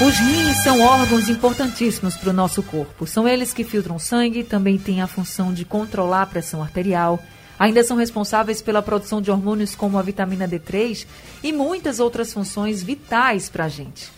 Os rins são órgãos importantíssimos para o nosso corpo. São eles que filtram sangue, também têm a função de controlar a pressão arterial. Ainda são responsáveis pela produção de hormônios como a vitamina D3 e muitas outras funções vitais para a gente.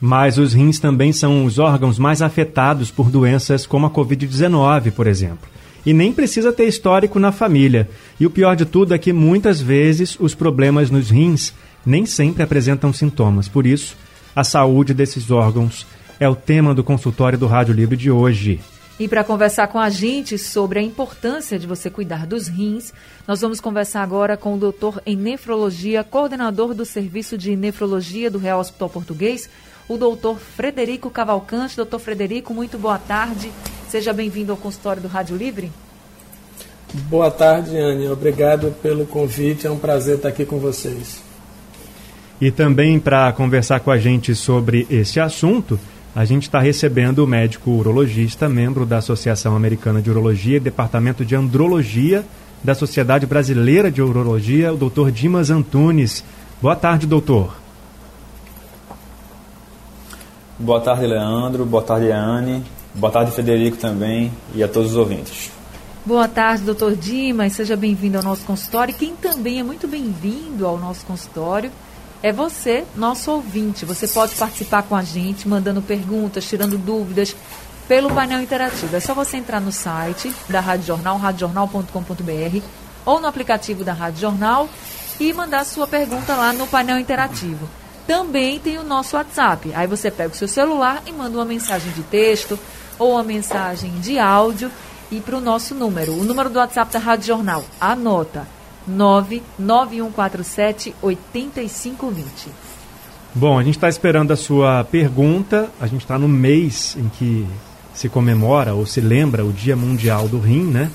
Mas os rins também são os órgãos mais afetados por doenças como a Covid-19, por exemplo. E nem precisa ter histórico na família. E o pior de tudo é que muitas vezes os problemas nos rins nem sempre apresentam sintomas. Por isso, a saúde desses órgãos é o tema do consultório do Rádio Livre de hoje. E para conversar com a gente sobre a importância de você cuidar dos rins, nós vamos conversar agora com o doutor em nefrologia, coordenador do Serviço de Nefrologia do Real Hospital Português, o doutor Frederico Cavalcante. Doutor Frederico, muito boa tarde. Seja bem-vindo ao consultório do Rádio Livre. Boa tarde, Anne. Obrigado pelo convite. É um prazer estar aqui com vocês. E também para conversar com a gente sobre esse assunto, a gente está recebendo o médico urologista, membro da Associação Americana de Urologia e Departamento de Andrologia da Sociedade Brasileira de Urologia, o doutor Dimas Antunes. Boa tarde, doutor. Boa tarde, Leandro. Boa tarde, Anne. Boa tarde, Federico também e a todos os ouvintes. Boa tarde, doutor Dimas. Seja bem-vindo ao nosso consultório. Quem também é muito bem-vindo ao nosso consultório é você, nosso ouvinte. Você pode participar com a gente, mandando perguntas, tirando dúvidas pelo painel interativo. É só você entrar no site da Rádio Jornal, radiojornal.com.br ou no aplicativo da Rádio Jornal e mandar sua pergunta lá no painel interativo. Também tem o nosso WhatsApp. Aí você pega o seu celular e manda uma mensagem de texto ou uma mensagem de áudio e para o nosso número. O número do WhatsApp da Rádio Jornal. Anota 99147 8520. Bom, a gente está esperando a sua pergunta. A gente está no mês em que se comemora ou se lembra o Dia Mundial do Rim, né?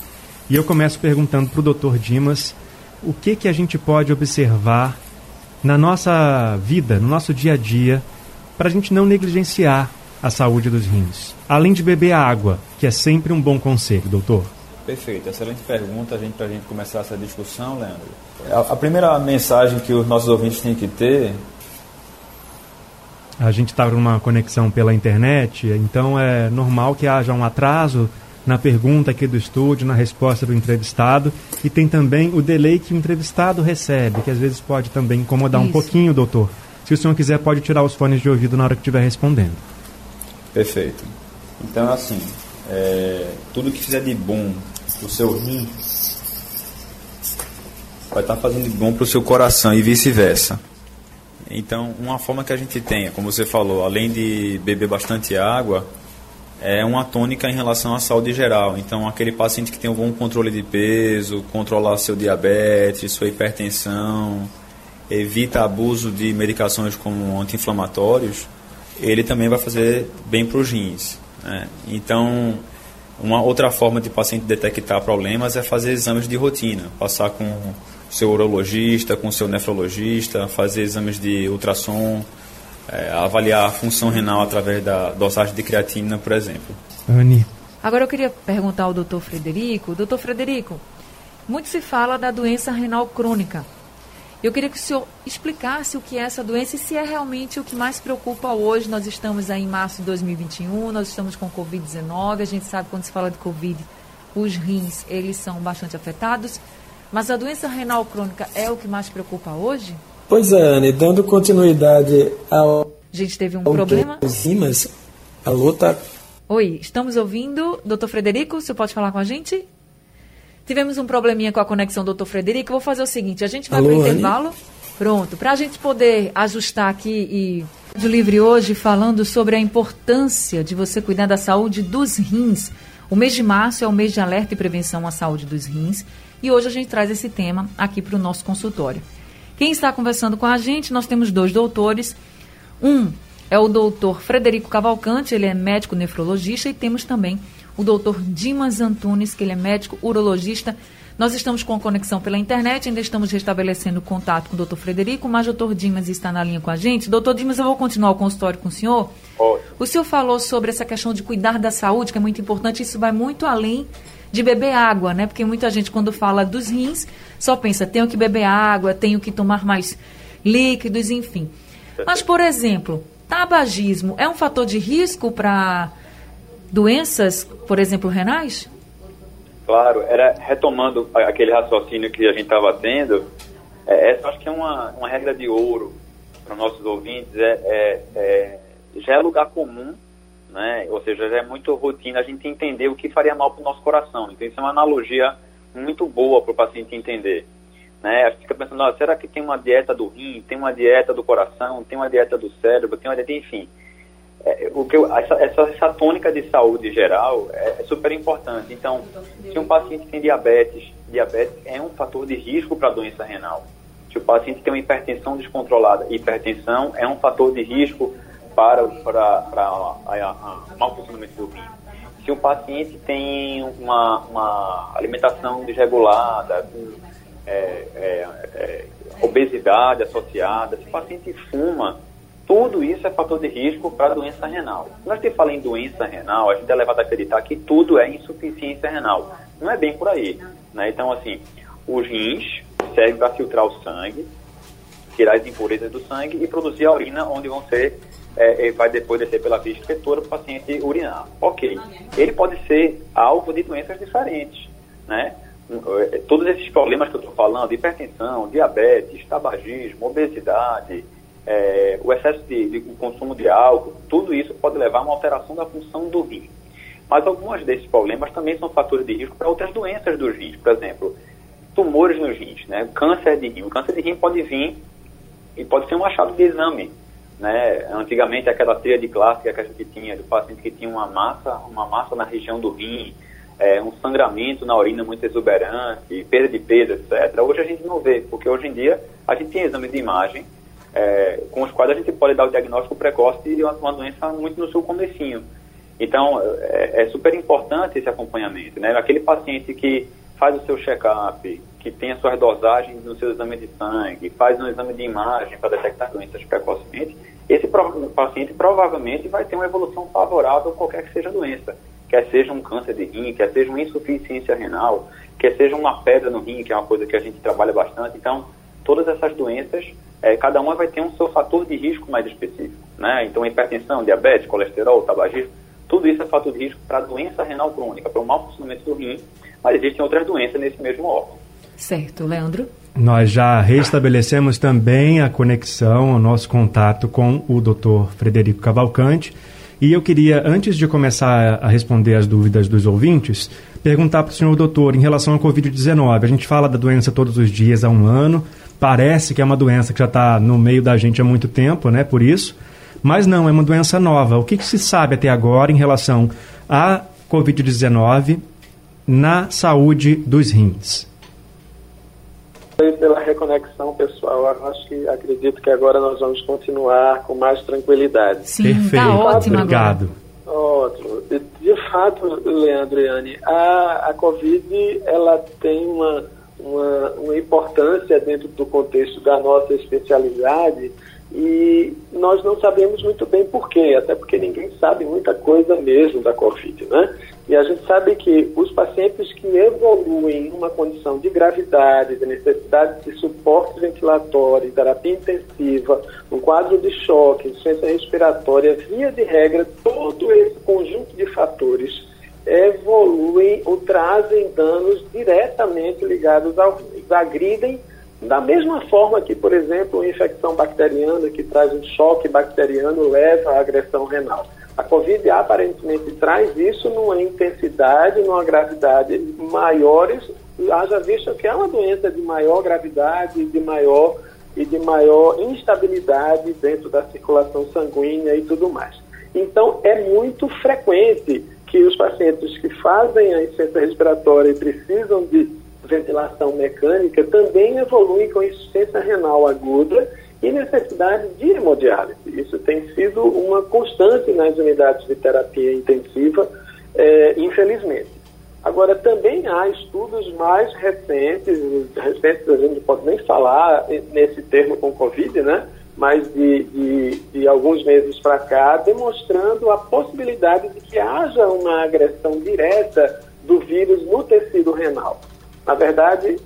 E eu começo perguntando para o Dr. Dimas o que, que a gente pode observar na nossa vida, no nosso dia a dia, para a gente não negligenciar a saúde dos rins. Além de beber água, que é sempre um bom conselho, doutor. Perfeito, excelente pergunta a gente, para a gente começar essa discussão, Leandro. A, a, primeira mensagem que os nossos ouvintes têm que ter. A gente está numa conexão pela internet, então é normal que haja um atraso na pergunta aqui do estúdio, na resposta do entrevistado, e tem também o delay que o entrevistado recebe, que às vezes pode também incomodar Isso. um pouquinho, doutor. Se o senhor quiser, pode tirar os fones de ouvido na hora que estiver respondendo. Perfeito. Então, assim, é, tudo que fizer de bom o seu rim vai estar tá fazendo bom para o seu coração e vice-versa. Então, uma forma que a gente tem, como você falou, além de beber bastante água, é uma tônica em relação à saúde geral. Então, aquele paciente que tem um bom controle de peso, controlar seu diabetes, sua hipertensão, evita abuso de medicações como anti-inflamatórios, ele também vai fazer bem para os rins. Né? Então, uma outra forma de paciente detectar problemas é fazer exames de rotina, passar com o seu urologista, com o seu nefrologista, fazer exames de ultrassom, é, avaliar a função renal através da dosagem de creatina, por exemplo. Anne. Agora eu queria perguntar ao doutor Frederico. Doutor Frederico, muito se fala da doença renal crônica. Eu queria que o senhor explicasse o que é essa doença e se é realmente o que mais preocupa hoje. Nós estamos aí em março de 2021, nós estamos com Covid-19, a gente sabe quando se fala de Covid, os rins, eles são bastante afetados. Mas a doença renal crônica é o que mais preocupa hoje? Pois é, Anne, dando continuidade ao... A gente teve um problema. Enzimas, a luta... Oi, estamos ouvindo. Doutor Frederico, o senhor pode falar com a gente? Tivemos um probleminha com a conexão, doutor Frederico. Vou fazer o seguinte: a gente vai para o intervalo. Pronto, para a gente poder ajustar aqui e do livre hoje falando sobre a importância de você cuidar da saúde dos rins. O mês de março é o mês de alerta e prevenção à saúde dos rins e hoje a gente traz esse tema aqui para o nosso consultório. Quem está conversando com a gente, nós temos dois doutores. Um é o doutor Frederico Cavalcante, ele é médico nefrologista, e temos também o doutor Dimas Antunes, que ele é médico urologista Nós estamos com conexão pela internet, ainda estamos restabelecendo contato com o doutor Frederico, mas o doutor Dimas está na linha com a gente. Doutor Dimas, eu vou continuar o consultório com o senhor. O senhor falou sobre essa questão de cuidar da saúde, que é muito importante, isso vai muito além de beber água, né? Porque muita gente, quando fala dos rins, só pensa, tenho que beber água, tenho que tomar mais líquidos, enfim. Mas, por exemplo, tabagismo é um fator de risco para doenças, por exemplo, renais? Claro, era retomando aquele raciocínio que a gente estava tendo, é, essa acho que é uma, uma regra de ouro para nossos ouvintes, é, é, é, já é lugar comum, né? ou seja, já é muito rotina a gente entender o que faria mal para o nosso coração. Então, isso é uma analogia muito boa para o paciente entender. Né? A gente fica pensando, ah, será que tem uma dieta do rim, tem uma dieta do coração, tem uma dieta do cérebro, tem uma dieta, enfim. É, o que eu, essa, essa, essa, tônica de saúde geral é, é, super importante. Então, se um paciente tem diabetes, diabetes é um fator de risco para a doença renal. Se o paciente tem uma hipertensão descontrolada, hipertensão é um fator de risco para, para, para o mau funcionamento do rim. Se o paciente tem uma, uma alimentação desregulada, com é, é, é, obesidade associada, se o paciente fuma, tudo isso é fator de risco para doença renal. Quando a gente fala em doença renal, a gente é levado a acreditar que tudo é insuficiência renal. Não é bem por aí. Né? Então, assim, os rins servem para filtrar o sangue, tirar as impurezas do sangue e produzir a urina onde vão ser, é, vai depois descer pela via excretora para o paciente urinar. Ok. Ele pode ser alvo de doenças diferentes, né? É, todos esses problemas que eu estou falando, hipertensão, diabetes, tabagismo, obesidade, é, o excesso de, de, consumo de álcool, tudo isso pode levar a uma alteração da função do rim. Mas alguns desses problemas também são fatores de risco para outras doenças dos rins, por exemplo, tumores nos rins, né? câncer de rim. O câncer de rim pode vir e pode ser um achado de exame. Né? Antigamente, aquela tríade clássica que a gente tinha do paciente que tinha uma massa, uma massa na região do rim, é, um sangramento na urina muito exuberante, perda de peso, etc. Hoje a gente não vê, porque hoje em dia a gente tem exame de imagem é, com os quais a gente pode dar o diagnóstico precoce de uma, uma doença muito no seu comecinho. Então, é, é, super importante esse acompanhamento, né? Aquele paciente que faz o seu check-up, que tem as suas dosagens no seu exame de sangue, faz um exame de imagem para detectar doenças precocemente, esse paciente provavelmente vai ter uma evolução favorável a qualquer que seja a doença quer seja um câncer de rim, quer seja uma insuficiência renal, quer seja uma pedra no rim, que é uma coisa que a gente trabalha bastante. Então, todas essas doenças, é, cada uma vai ter um seu fator de risco mais específico. Né? Então, hipertensão, diabetes, colesterol, tabagismo, tudo isso é fator de risco para a doença renal crônica, para o mau funcionamento do rim, mas existem outras doenças nesse mesmo órgão. Certo, Leandro. Nós já restabelecemos também a conexão, o nosso contato com o Dr. Frederico Cavalcante e eu queria, antes de começar a responder as dúvidas dos ouvintes, perguntar para o senhor doutor em relação ao Covid-19. A gente fala da doença todos os dias há um ano, parece que é uma doença que já está no meio da gente há muito tempo, né? Por isso. Mas não, é uma doença nova. O que, que se sabe até agora em relação à Covid-19 na saúde dos rins? pela reconexão, pessoal. Acho que acredito que agora nós vamos continuar com mais tranquilidade. Sim, tá Perfeito. Tá ótimo Obrigado. Ótimo. De fato, Leandro e Anne, a, a Covid ela tem uma, uma, uma importância dentro do contexto da nossa especialidade e nós não sabemos muito bem por quê, até porque ninguém sabe muita coisa mesmo da Covid, né? E a gente sabe que os pacientes que evoluem em uma condição de gravidade, de necessidade de suporte ventilatório, terapia intensiva, um quadro de choque, insuficiência respiratória, via de regra, todo esse conjunto de fatores evoluem ou trazem danos diretamente ligados ao agridem da mesma forma que, por exemplo, uma infecção bacteriana que traz um choque bacteriano leva à agressão renal. A Covid aparentemente traz isso numa intensidade, numa gravidade maiores, haja visto que é uma doença de maior gravidade, de maior e de maior instabilidade dentro da circulação sanguínea e tudo mais. Então, é muito frequente que os pacientes que fazem a insuficiência respiratória e precisam de ventilação mecânica também evoluem com insuficiência renal aguda e necessidade de hemodiálise. Isso tem sido uma constante nas unidades de terapia intensiva, é, infelizmente. Agora, também há estudos mais recentes, recentes a gente não pode nem falar nesse termo com Covid, né? Mas de, de, de alguns meses para cá, demonstrando a possibilidade de que haja uma agressão direta do vírus no tecido renal. Na verdade,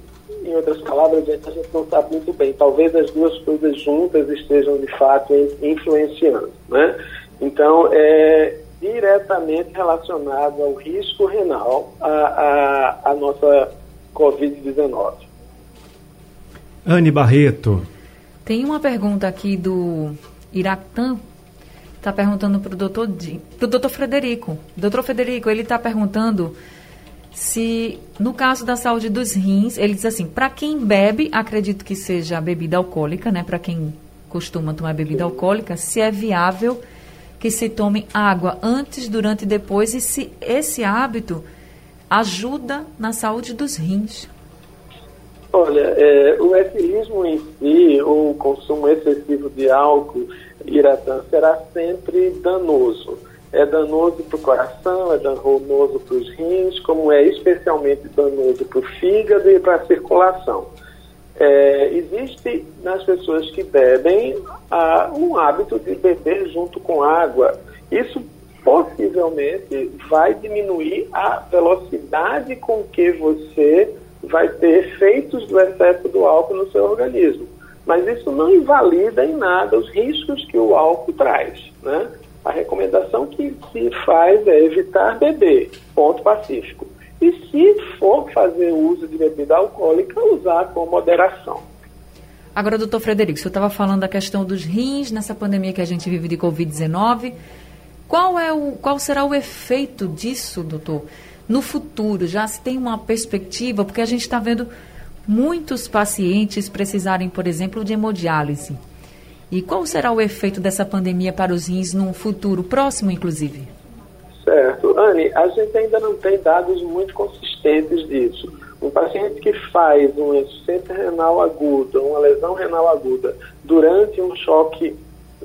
em outras palavras, a gente não sabe muito bem. Talvez as duas coisas juntas estejam de fato influenciando, né? Então, é, diretamente relacionado ao risco renal a, a, a nossa Covid-19. Anne Barreto. Tem uma pergunta aqui do Iractan, está perguntando para o doutor, pro doutor Frederico. Doutor Frederico, ele está perguntando se, no caso da saúde dos rins, ele diz assim, para quem bebe, acredito que seja bebida alcoólica, né? Para quem costuma tomar bebida alcoólica, se é viável que se tome água antes, durante e depois e se esse hábito ajuda na saúde dos rins. Olha, é, o etilismo em si, ou o consumo excessivo de álcool, Iratã, será sempre danoso. É danoso para o coração, é danoso para os rins, como é especialmente danoso para o fígado e para a circulação. É, existe nas pessoas que bebem ah, um hábito de beber junto com água. Isso possivelmente vai diminuir a velocidade com que você vai ter efeitos do excesso do álcool no seu organismo. Mas isso não invalida em nada os riscos que o álcool traz. Né? A recomendação que se faz é evitar beber, ponto pacífico. E se for fazer uso de bebida alcoólica, usar com moderação. Agora, doutor Frederico, você estava falando da questão dos rins nessa pandemia que a gente vive de Covid-19. Qual, é o, qual será o efeito disso, doutor, no futuro? Já se tem uma perspectiva? Porque a gente está vendo muitos pacientes precisarem, por exemplo, de hemodiálise. E qual será o efeito dessa pandemia para os rins no futuro próximo, inclusive? Certo. Anne, a gente ainda não tem dados muito consistentes disso. Um paciente que faz uma insuficiência renal aguda, uma lesão renal aguda, durante um choque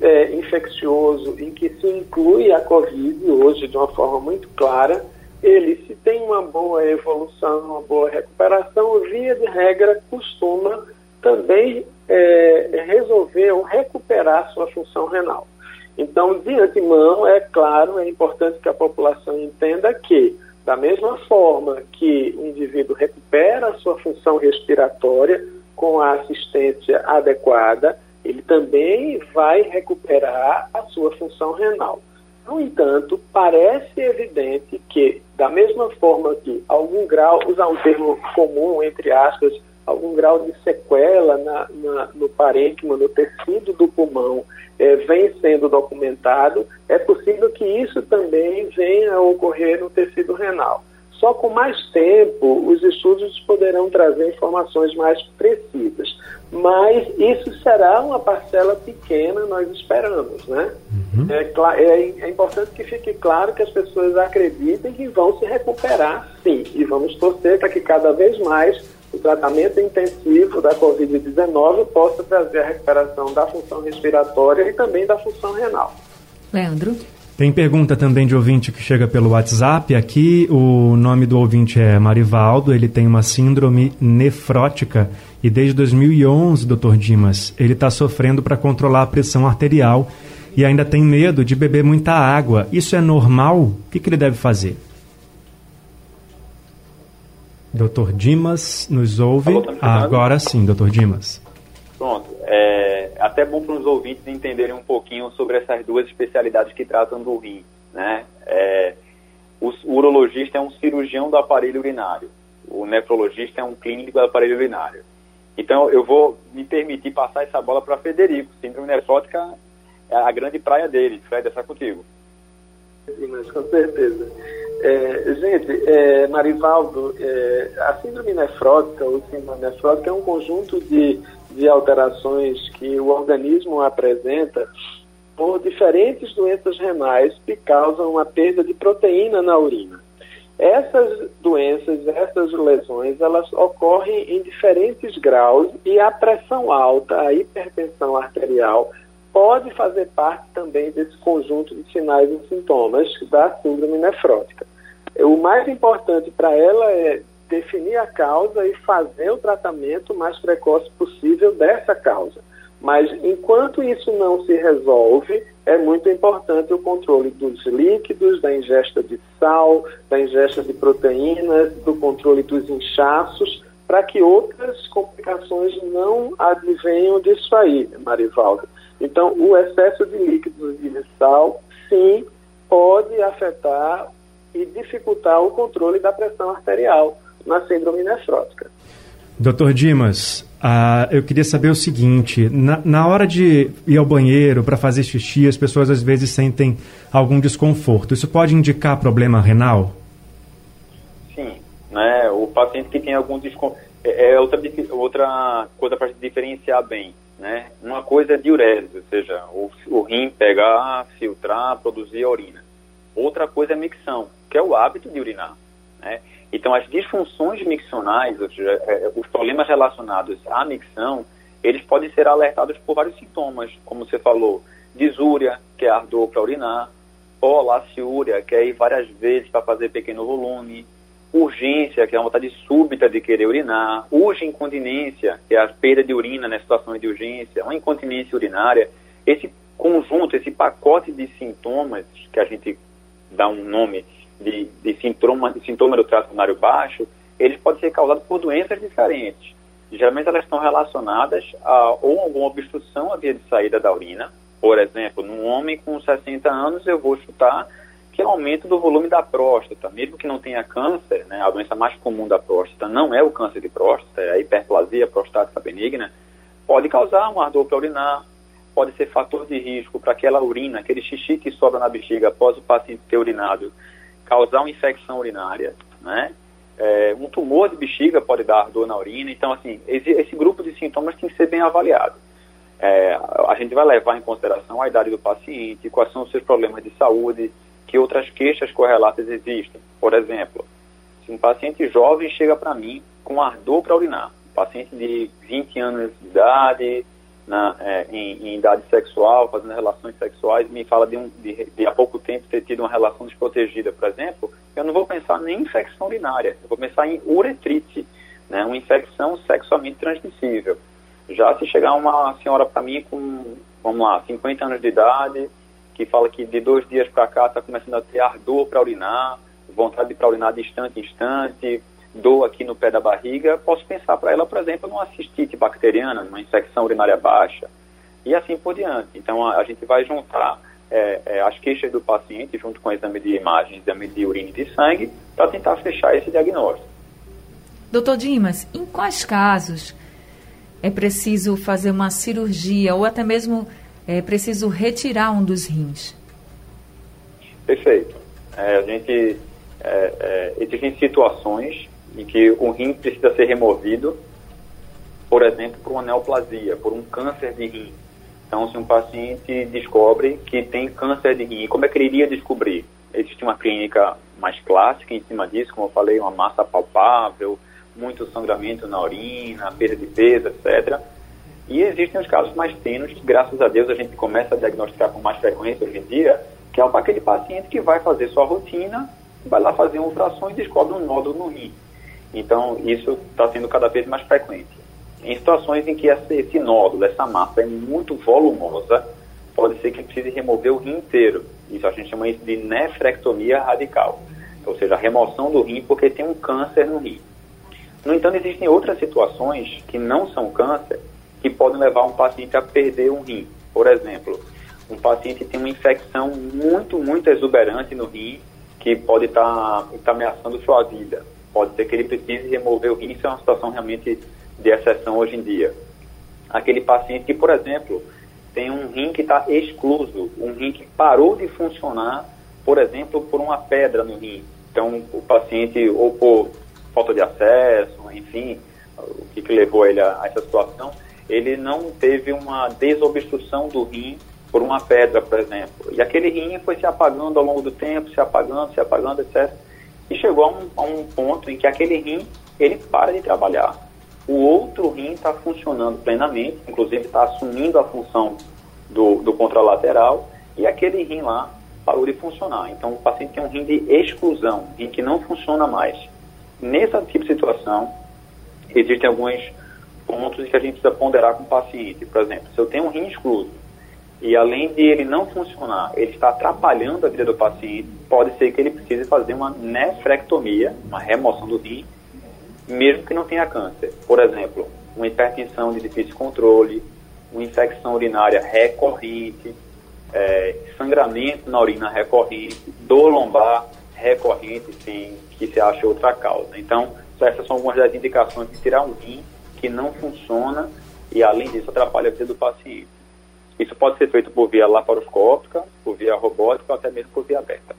é, infeccioso em que se inclui a Covid, hoje de uma forma muito clara, ele, se tem uma boa evolução, uma boa recuperação, via de regra, costuma também é, resolver ou recuperar sua função renal. Então, de antemão, é claro, é importante que a população entenda que, da mesma forma que o indivíduo recupera a sua função respiratória com a assistência adequada, ele também vai recuperar a sua função renal. No entanto, parece evidente que, da mesma forma que algum grau, usar um termo comum, entre aspas, algum grau de sequela na, na, no parênquima, no tecido do pulmão, é, vem sendo documentado, é possível que isso também venha a ocorrer no tecido renal. Só com mais tempo, os estudos poderão trazer informações mais precisas. Mas isso será uma parcela pequena, nós esperamos, né? Uhum. É, é, é, importante que fique claro que as pessoas acreditem que vão se recuperar, sim. E vamos torcer para que cada vez mais o tratamento intensivo da Covid-19 possa trazer a recuperação da função respiratória e também da função renal. Leandro? Tem pergunta também de ouvinte que chega pelo WhatsApp. Aqui o nome do ouvinte é Marivaldo. Ele tem uma síndrome nefrótica e desde 2011, doutor Dimas, ele está sofrendo para controlar a pressão arterial e ainda tem medo de beber muita água. Isso é normal? O que, que ele deve fazer? Doutor Dimas nos ouve. Alô, tá Agora sim, doutor Dimas. Pronto. É até bom para os ouvintes entenderem um pouquinho sobre essas duas especialidades que tratam do rim. Né? É, o, urologista é um cirurgião do aparelho urinário. O nefrologista é um clínico do aparelho urinário. Então, eu vou me permitir passar essa bola para Federico. Síndrome nefrótica é a grande praia dele. Fred, essa contigo. Sim, mas com certeza. É, gente, é, Marivaldo, é, a síndrome nefrótica ou síndrome nefrótica é um conjunto de, de alterações que o organismo apresenta por diferentes doenças renais que causam uma perda de proteína na urina. Essas doenças, essas lesões, elas ocorrem em diferentes graus e a pressão alta, a hipertensão arterial, pode fazer parte também desse conjunto de sinais e sintomas da síndrome nefrótica. o mais importante para ela é definir a causa e fazer o tratamento mais precoce possível dessa causa. Mas enquanto isso não se resolve, é muito importante o controle dos líquidos, da ingesta de sal, da ingesta de proteínas, do controle dos inchaços, para que outras complicações não advenham disso aí, Marivaldo. Então, o excesso de líquidos e de sal, sim, pode afetar e dificultar o controle da pressão arterial na síndrome nefrótica. Doutor Dimas, ah, eu queria saber o seguinte: na, na hora de ir ao banheiro para fazer xixi, as pessoas às vezes sentem algum desconforto. Isso pode indicar problema renal? Sim, né? O paciente que tem algum desconforto é, é outra outra coisa para diferenciar bem, né? Uma coisa é diurese, ou seja, o, o rim pegar, filtrar, produzir a urina. Outra coisa é micção, que é o hábito de urinar, né? Então, as disfunções miccionais, ou seja, é, os problemas relacionados à micção, eles podem ser alertados por vários sintomas, como você falou, disúria, que é ardor para urinar, polaciúria, que é ir várias vezes para fazer pequeno volume, urgência, que é uma vontade súbita de querer urinar, urge incontinência, que é a perda de urina na situação de urgência, uma incontinência urinária. Esse conjunto, esse pacote de sintomas, que a gente dá um nome de, de, sintoma, de sintoma do trato urinário baixo, eles podem ser causados por doenças diferentes. Geralmente elas estão relacionadas a ou alguma obstrução à via de saída da urina. Por exemplo, num homem com 60 anos, eu vou chutar que é aumento do volume da próstata, mesmo que não tenha câncer, né, a doença mais comum da próstata não é o câncer de próstata, é a hiperplasia prostática benigna, pode causar um ardor para urinar, pode ser fator de risco para aquela urina, aquele xixi que sobra na bexiga após o paciente ter urinado, causar uma infecção urinária, né? É, um tumor de bexiga pode dar ardor na urina. Então, assim, esse, esse grupo de sintomas tem que ser bem avaliado. É, a gente vai levar em consideração a idade do paciente, quais são os seus problemas de saúde, que outras queixas correlatas existem. Por exemplo, se um paciente jovem chega para mim com ardor para urinar, um paciente de 20 anos de idade, na, é, em, em, idade sexual, fazendo relações sexuais, me fala de, um, de, de, há pouco tempo ter tido uma relação desprotegida, por exemplo, eu não vou pensar nem em infecção urinária, eu vou pensar em uretrite, né, uma infecção sexualmente transmissível. Já se chegar uma senhora para mim com, vamos lá, 50 anos de idade, que fala que de dois dias para cá está começando a ter ardor para urinar, vontade de urinar de instante em instante, dor aqui no pé da barriga, posso pensar para ela, por exemplo, numa cistite bacteriana, numa infecção urinária baixa, e assim por diante. Então, a, a gente vai juntar é, é, as queixas do paciente junto com o exame de imagem, exame de urina e de sangue, para tentar fechar esse diagnóstico. Doutor Dimas, em quais casos é preciso fazer uma cirurgia ou até mesmo é preciso retirar um dos rins? Perfeito. É, a gente é, é, existem situações em que o rim precisa ser removido, por exemplo, por uma neoplasia, por um câncer de rim. Então, se um paciente descobre que tem câncer de rim, como é que ele iria descobrir? Existe uma clínica mais clássica em cima disso, como eu falei, uma massa palpável, muito sangramento na urina, perda de peso, etc. E existem os casos mais tênues, que graças a Deus a gente começa a diagnosticar com mais frequência hoje em dia, que é aquele paciente que vai fazer sua rotina, vai lá fazer uma ultrassom e descobre um nódulo no rim. Então, isso está sendo cada vez mais frequente. Em situações em que esse, nódulo, essa massa é muito volumosa, pode ser que precise remover o rim inteiro. Isso a gente chama isso de nefrectomia radical, ou seja, a remoção do rim porque tem um câncer no rim. No entanto, existem outras situações que não são câncer que podem levar um paciente a perder um rim. Por exemplo, um paciente tem uma infecção muito, muito exuberante no rim que pode estar tá, tá ameaçando sua vida pode ser que ele precise remover o rim, isso é uma situação realmente de exceção hoje em dia. Aquele paciente que, por exemplo, tem um rim que está excluso, um rim que parou de funcionar, por exemplo, por uma pedra no rim. Então, o paciente, ou por falta de acesso, enfim, o que, que levou ele a, a essa situação, ele não teve uma desobstrução do rim por uma pedra, por exemplo. E aquele rim foi se apagando ao longo do tempo, se apagando, se apagando, etc e chegou a um, a um ponto em que aquele rim ele para de trabalhar. O outro rim está funcionando plenamente, inclusive está assumindo a função do, do contralateral, e aquele rim lá parou de funcionar. Então, o paciente tem um rim de exclusão, rim que não funciona mais. Nessa tipo de situação, existem alguns pontos que a gente precisa ponderar com o paciente. Por exemplo, se eu tenho um rim excluso e além de ele não funcionar, ele está atrapalhando a vida do paciente, pode ser que ele precise fazer uma nefrectomia, uma remoção do rim, mesmo que não tenha câncer. Por exemplo, uma hipertensão de difícil controle, uma infecção urinária recorrente, é, sangramento na urina recorrente, dor lombar recorrente, sem que se ache outra causa. Então, essas são algumas das indicações de tirar um rim que não funciona e, além disso, atrapalha a vida do paciente. Isso pode ser feito por via laparoscópica, por via robótica ou até mesmo por via aberta.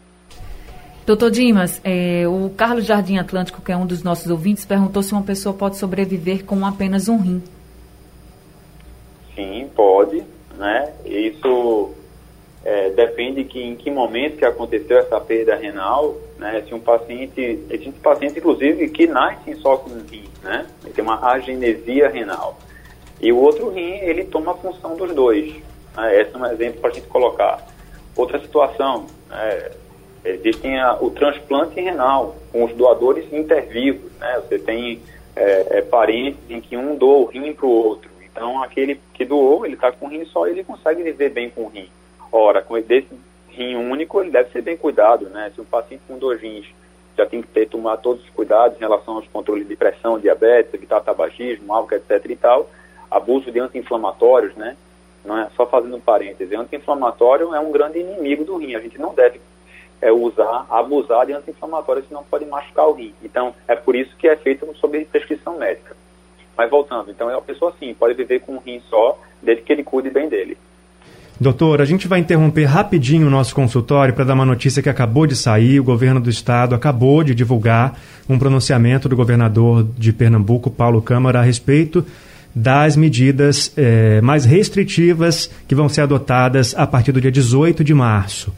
Doutor Dimas, é, o Carlos Jardim Atlântico, que é um dos nossos ouvintes, perguntou se uma pessoa pode sobreviver com apenas um rim. Sim, pode, né? Isso é, depende que em que momento que aconteceu essa perda renal, né? Se um paciente, existem pacientes inclusive que nascem só com um rim, né? Ele tem uma agenesia renal. E o outro rim, ele toma a função dos dois. Né? Esse é um exemplo para a gente colocar. Outra situação, é, existe o transplante renal com os doadores intervivos, né? Você tem é, é, parentes em que um doa o rim para o outro. Então, aquele que doou, ele está com um rim só, ele consegue viver bem com o rim. Ora, com desse rim único, ele deve ser bem cuidado, né? Se um paciente com dois rins já tem que ter, tomar todos os cuidados em relação aos controles de pressão, diabetes, evitar tabagismo, álcool, etc e tal, abuso de anti-inflamatórios, né? Não é só fazendo um parêntese, anti-inflamatório é um grande inimigo do rim, a gente não deve é, usar, abusar de anti-inflamatórios, senão pode machucar o rim. Então, é por isso que é feito sob prescrição médica. Mas voltando, então a pessoa sim pode viver com um rim só, desde que ele cuide bem dele. Doutor, a gente vai interromper rapidinho o nosso consultório para dar uma notícia que acabou de sair. O governo do estado acabou de divulgar um pronunciamento do governador de Pernambuco, Paulo Câmara, a respeito das medidas eh, mais restritivas que vão ser adotadas a partir do dia 18 de março.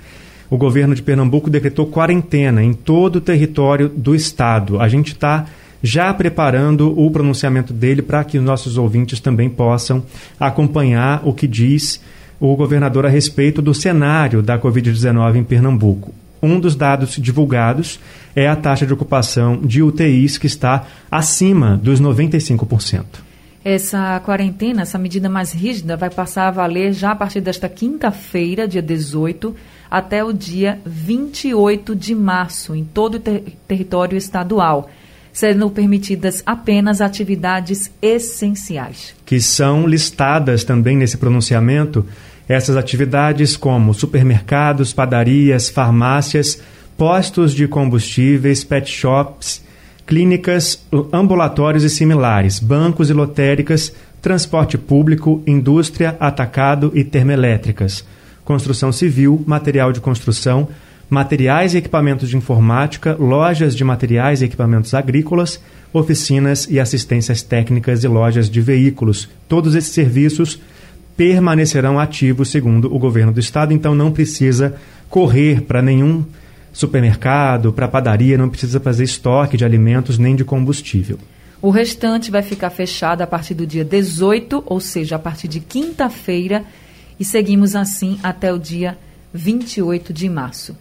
O governo de Pernambuco decretou quarentena em todo o território do estado. A gente está já preparando o pronunciamento dele para que os nossos ouvintes também possam acompanhar o que diz o governador a respeito do cenário da Covid-19 em Pernambuco. Um dos dados divulgados é a taxa de ocupação de UTIs, que está acima dos 95%. Essa quarentena, essa medida mais rígida, vai passar a valer já a partir desta quinta-feira, dia 18, até o dia 28 de março, em todo o ter território estadual sendo permitidas apenas atividades essenciais. Que são listadas também nesse pronunciamento essas atividades como supermercados, padarias, farmácias, postos de combustíveis, pet shops, clínicas, ambulatórios e similares, bancos e lotéricas, transporte público, indústria, atacado e termoelétricas, construção civil, material de construção, materiais e equipamentos de informática, lojas de materiais e equipamentos agrícolas, oficinas e assistências técnicas e lojas de veículos. Todos esses serviços permanecerão ativos, segundo o governo do estado, então não precisa correr para nenhum supermercado, para padaria, não precisa fazer estoque de alimentos nem de combustível. O restante vai ficar fechado a partir do dia 18, ou seja, a partir de quinta-feira, e seguimos assim até o dia 28 de março.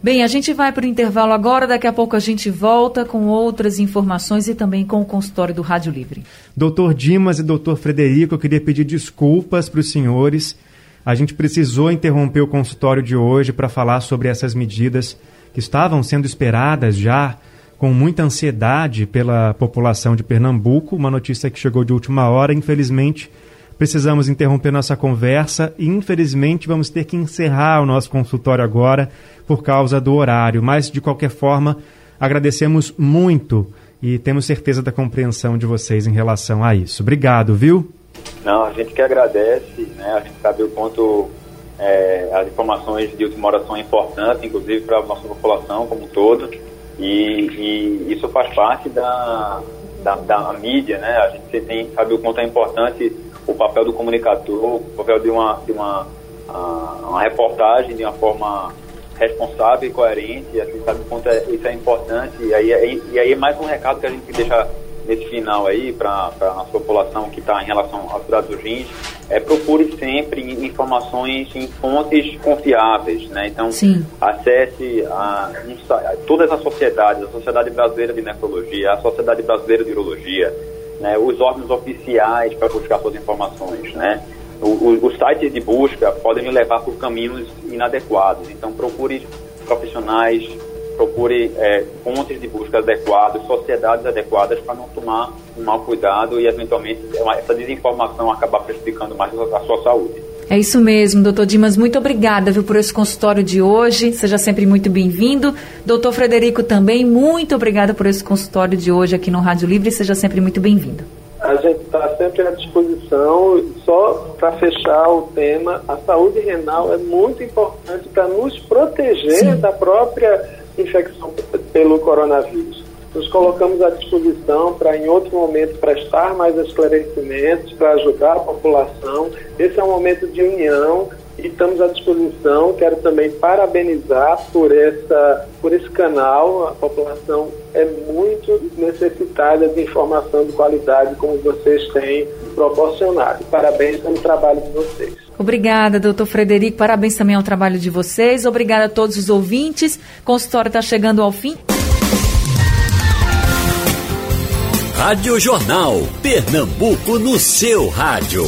Bem, a gente vai para o intervalo agora, daqui a pouco a gente volta com outras informações e também com o consultório do Rádio Livre. Doutor Dimas e doutor Frederico, eu queria pedir desculpas para os senhores. A gente precisou interromper o consultório de hoje para falar sobre essas medidas que estavam sendo esperadas já com muita ansiedade pela população de Pernambuco. Uma notícia que chegou de última hora, infelizmente precisamos interromper nossa conversa e, infelizmente, vamos ter que encerrar o nosso consultório agora por causa do horário. Mas, de qualquer forma, agradecemos muito e temos certeza da compreensão de vocês em relação a isso. Obrigado, viu? Não, a gente que agradece, né? A gente sabe o quanto é, as informações de última hora são importantes, inclusive para a nossa população como um todo, e, e isso faz parte da, da, da, mídia, né? A gente tem, sabe o quanto é importante o papel do comunicador, o papel de uma, de uma, uh, uma reportagem de uma forma responsável e coerente, e assim, sabe o quanto é, isso é importante, e aí, e aí é mais um recado que a gente deixa nesse final aí, para a nossa população que está em relação aos cuidados dos rins, é, procure sempre informações em fontes confiáveis, né? Então, Sim. acesse a, a, todas as sociedades, a Sociedade Brasileira de Nefrologia, a Sociedade Brasileira de Urologia, né? os órgãos oficiais para buscar suas informações, né? O, o, os sites de busca podem levar por caminhos inadequados, então procure profissionais procure é, fontes de busca adequadas, sociedades adequadas para não tomar um mau cuidado e, eventualmente, essa desinformação acabar prejudicando mais a sua saúde. É isso mesmo, doutor Dimas. Muito obrigada viu, por esse consultório de hoje. Seja sempre muito bem-vindo. Doutor Frederico também, muito obrigada por esse consultório de hoje aqui no Rádio Livre. Seja sempre muito bem-vindo. A gente está sempre à disposição. Só para fechar o tema, a saúde renal é muito importante para nos proteger Sim. da própria infecção pelo coronavírus. Nos colocamos à disposição para, em outro momento, prestar mais esclarecimentos, para ajudar a população. Esse é um momento de união e estamos à disposição. Quero também parabenizar por, essa, por esse canal. A população é muito necessitada de informação de qualidade, como vocês têm proporcionado. Parabéns pelo trabalho de vocês. Obrigada, doutor Frederico. Parabéns também ao trabalho de vocês. Obrigada a todos os ouvintes. O consultório está chegando ao fim. Rádio Jornal. Pernambuco no seu rádio.